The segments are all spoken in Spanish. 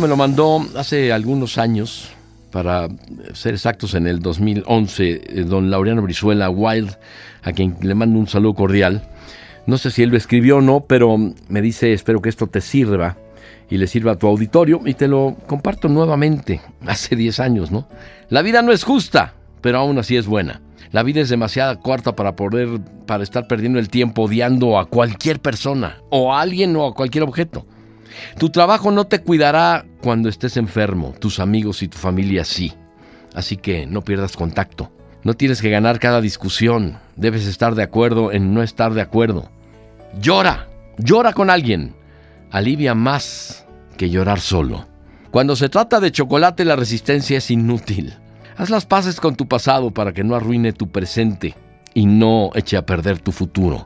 Me lo mandó hace algunos años, para ser exactos en el 2011, eh, don Laureano Brizuela Wild, a quien le mando un saludo cordial. No sé si él lo escribió o no, pero me dice, espero que esto te sirva y le sirva a tu auditorio y te lo comparto nuevamente, hace 10 años, ¿no? La vida no es justa, pero aún así es buena. La vida es demasiado corta para poder, para estar perdiendo el tiempo odiando a cualquier persona, o a alguien o a cualquier objeto. Tu trabajo no te cuidará cuando estés enfermo, tus amigos y tu familia sí. Así que no pierdas contacto. No tienes que ganar cada discusión, debes estar de acuerdo en no estar de acuerdo. Llora, llora con alguien. Alivia más que llorar solo. Cuando se trata de chocolate la resistencia es inútil. Haz las paces con tu pasado para que no arruine tu presente y no eche a perder tu futuro.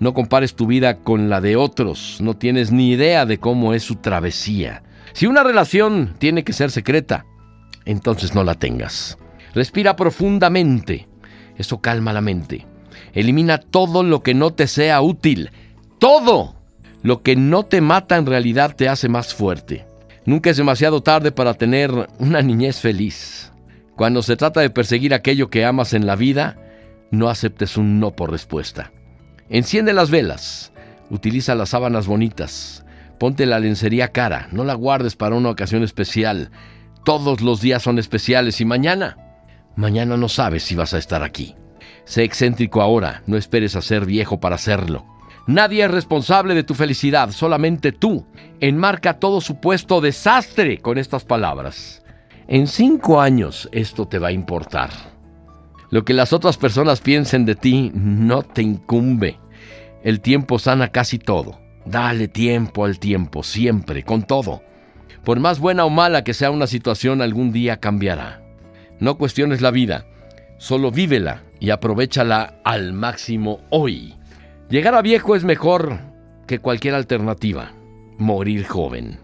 No compares tu vida con la de otros, no tienes ni idea de cómo es su travesía. Si una relación tiene que ser secreta, entonces no la tengas. Respira profundamente, eso calma la mente. Elimina todo lo que no te sea útil, todo. Lo que no te mata en realidad te hace más fuerte. Nunca es demasiado tarde para tener una niñez feliz. Cuando se trata de perseguir aquello que amas en la vida, no aceptes un no por respuesta. Enciende las velas, utiliza las sábanas bonitas, ponte la lencería cara, no la guardes para una ocasión especial. Todos los días son especiales y mañana, mañana no sabes si vas a estar aquí. Sé excéntrico ahora, no esperes a ser viejo para hacerlo. Nadie es responsable de tu felicidad, solamente tú. Enmarca todo supuesto desastre con estas palabras. En cinco años esto te va a importar. Lo que las otras personas piensen de ti no te incumbe. El tiempo sana casi todo. Dale tiempo al tiempo, siempre, con todo. Por más buena o mala que sea una situación, algún día cambiará. No cuestiones la vida, solo vívela y aprovechala al máximo hoy. Llegar a viejo es mejor que cualquier alternativa. Morir joven.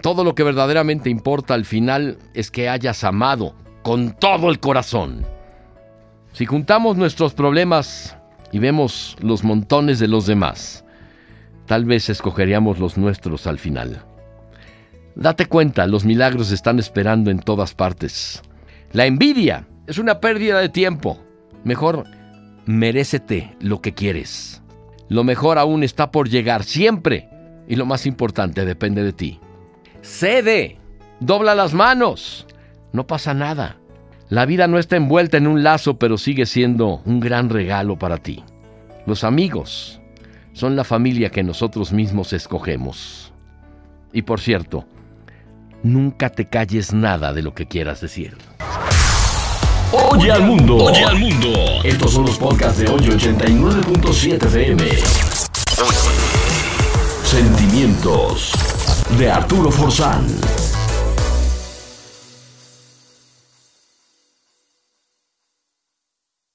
Todo lo que verdaderamente importa al final es que hayas amado con todo el corazón. Si juntamos nuestros problemas y vemos los montones de los demás, tal vez escogeríamos los nuestros al final. Date cuenta, los milagros están esperando en todas partes. La envidia es una pérdida de tiempo. Mejor, merécete lo que quieres. Lo mejor aún está por llegar siempre. Y lo más importante depende de ti. Cede, dobla las manos. No pasa nada. La vida no está envuelta en un lazo, pero sigue siendo un gran regalo para ti. Los amigos son la familia que nosotros mismos escogemos. Y por cierto, nunca te calles nada de lo que quieras decir. Oye al mundo. Oye al mundo. Estos son los podcasts de hoy 89.7 FM. Sentimientos de Arturo Forzán.